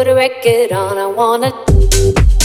Put a record on. I wanna